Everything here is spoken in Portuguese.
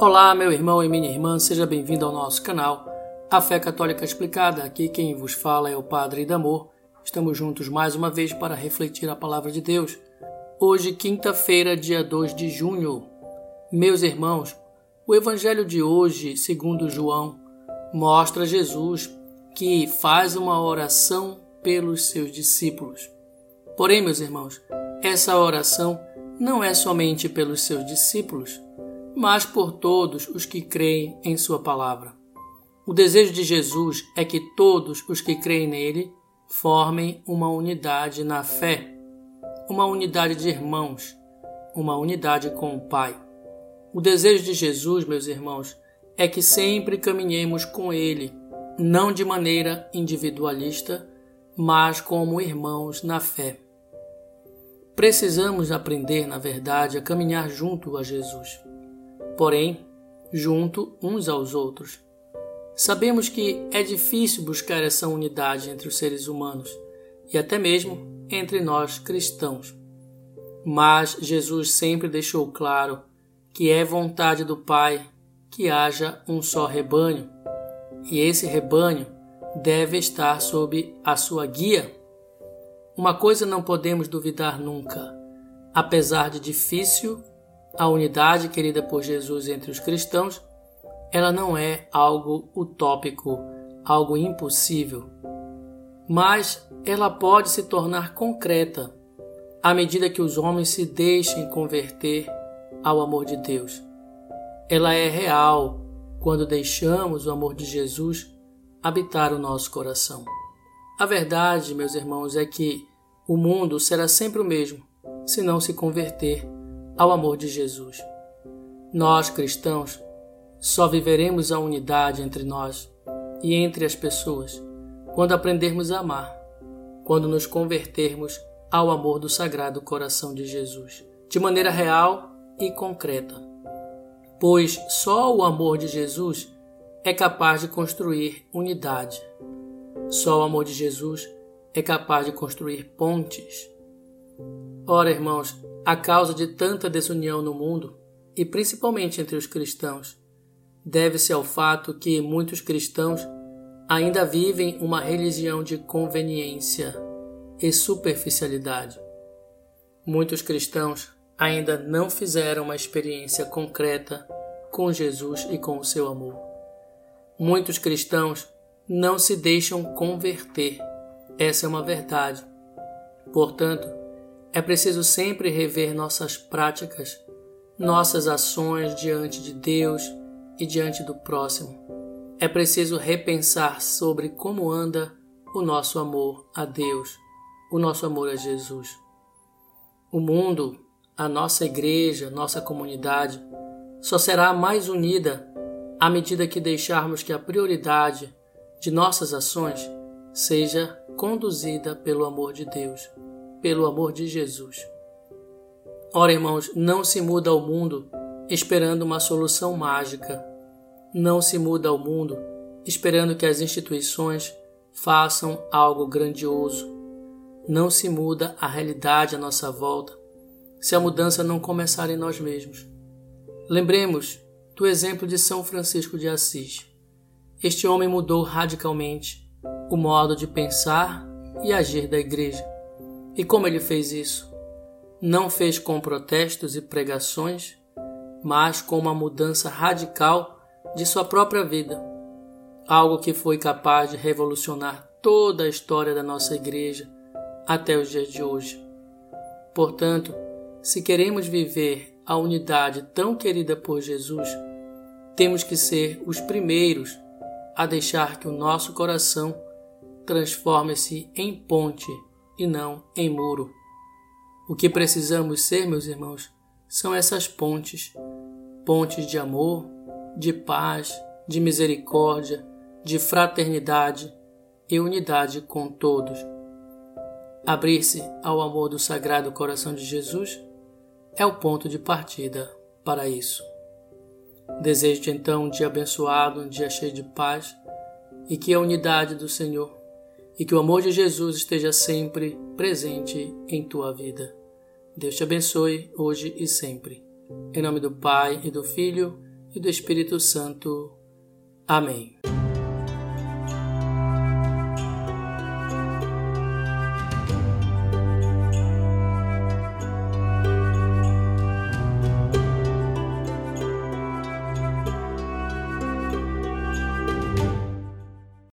Olá, meu irmão e minha irmã, seja bem-vindo ao nosso canal A Fé Católica Explicada. Aqui quem vos fala é o Padre Damor. Estamos juntos mais uma vez para refletir a palavra de Deus. Hoje, quinta-feira, dia 2 de junho. Meus irmãos, o evangelho de hoje, segundo João, mostra Jesus que faz uma oração pelos seus discípulos. Porém, meus irmãos, essa oração não é somente pelos seus discípulos, mas por todos os que creem em Sua palavra. O desejo de Jesus é que todos os que creem nele formem uma unidade na fé, uma unidade de irmãos, uma unidade com o Pai. O desejo de Jesus, meus irmãos, é que sempre caminhemos com Ele, não de maneira individualista, mas como irmãos na fé. Precisamos aprender, na verdade, a caminhar junto a Jesus, porém, junto uns aos outros. Sabemos que é difícil buscar essa unidade entre os seres humanos e até mesmo entre nós cristãos. Mas Jesus sempre deixou claro que é vontade do Pai que haja um só rebanho, e esse rebanho deve estar sob a sua guia uma coisa não podemos duvidar nunca. Apesar de difícil, a unidade querida por Jesus entre os cristãos, ela não é algo utópico, algo impossível. Mas ela pode se tornar concreta à medida que os homens se deixem converter ao amor de Deus. Ela é real quando deixamos o amor de Jesus habitar o nosso coração. A verdade, meus irmãos, é que o mundo será sempre o mesmo se não se converter ao amor de Jesus. Nós, cristãos, só viveremos a unidade entre nós e entre as pessoas quando aprendermos a amar, quando nos convertermos ao amor do Sagrado Coração de Jesus, de maneira real e concreta. Pois só o amor de Jesus é capaz de construir unidade. Só o amor de Jesus é capaz de construir pontes. Ora, irmãos, a causa de tanta desunião no mundo, e principalmente entre os cristãos, deve-se ao fato que muitos cristãos ainda vivem uma religião de conveniência e superficialidade. Muitos cristãos ainda não fizeram uma experiência concreta com Jesus e com o seu amor. Muitos cristãos não se deixam converter essa é uma verdade. Portanto, é preciso sempre rever nossas práticas, nossas ações diante de Deus e diante do próximo. É preciso repensar sobre como anda o nosso amor a Deus, o nosso amor a Jesus. O mundo, a nossa igreja, nossa comunidade, só será mais unida à medida que deixarmos que a prioridade de nossas ações seja conduzida pelo amor de Deus, pelo amor de Jesus. Ora, irmãos, não se muda ao mundo esperando uma solução mágica. Não se muda ao mundo esperando que as instituições façam algo grandioso. Não se muda a realidade à nossa volta se a mudança não começar em nós mesmos. Lembremos do exemplo de São Francisco de Assis. Este homem mudou radicalmente o modo de pensar e agir da Igreja. E como ele fez isso? Não fez com protestos e pregações, mas com uma mudança radical de sua própria vida, algo que foi capaz de revolucionar toda a história da nossa Igreja até os dias de hoje. Portanto, se queremos viver a unidade tão querida por Jesus, temos que ser os primeiros a deixar que o nosso coração transforme-se em ponte e não em muro. O que precisamos ser, meus irmãos, são essas pontes pontes de amor, de paz, de misericórdia, de fraternidade e unidade com todos. Abrir-se ao amor do Sagrado Coração de Jesus é o ponto de partida para isso. Desejo-te então um dia abençoado, um dia cheio de paz e que a unidade do Senhor e que o amor de Jesus esteja sempre presente em tua vida. Deus te abençoe hoje e sempre. Em nome do Pai e do Filho e do Espírito Santo. Amém.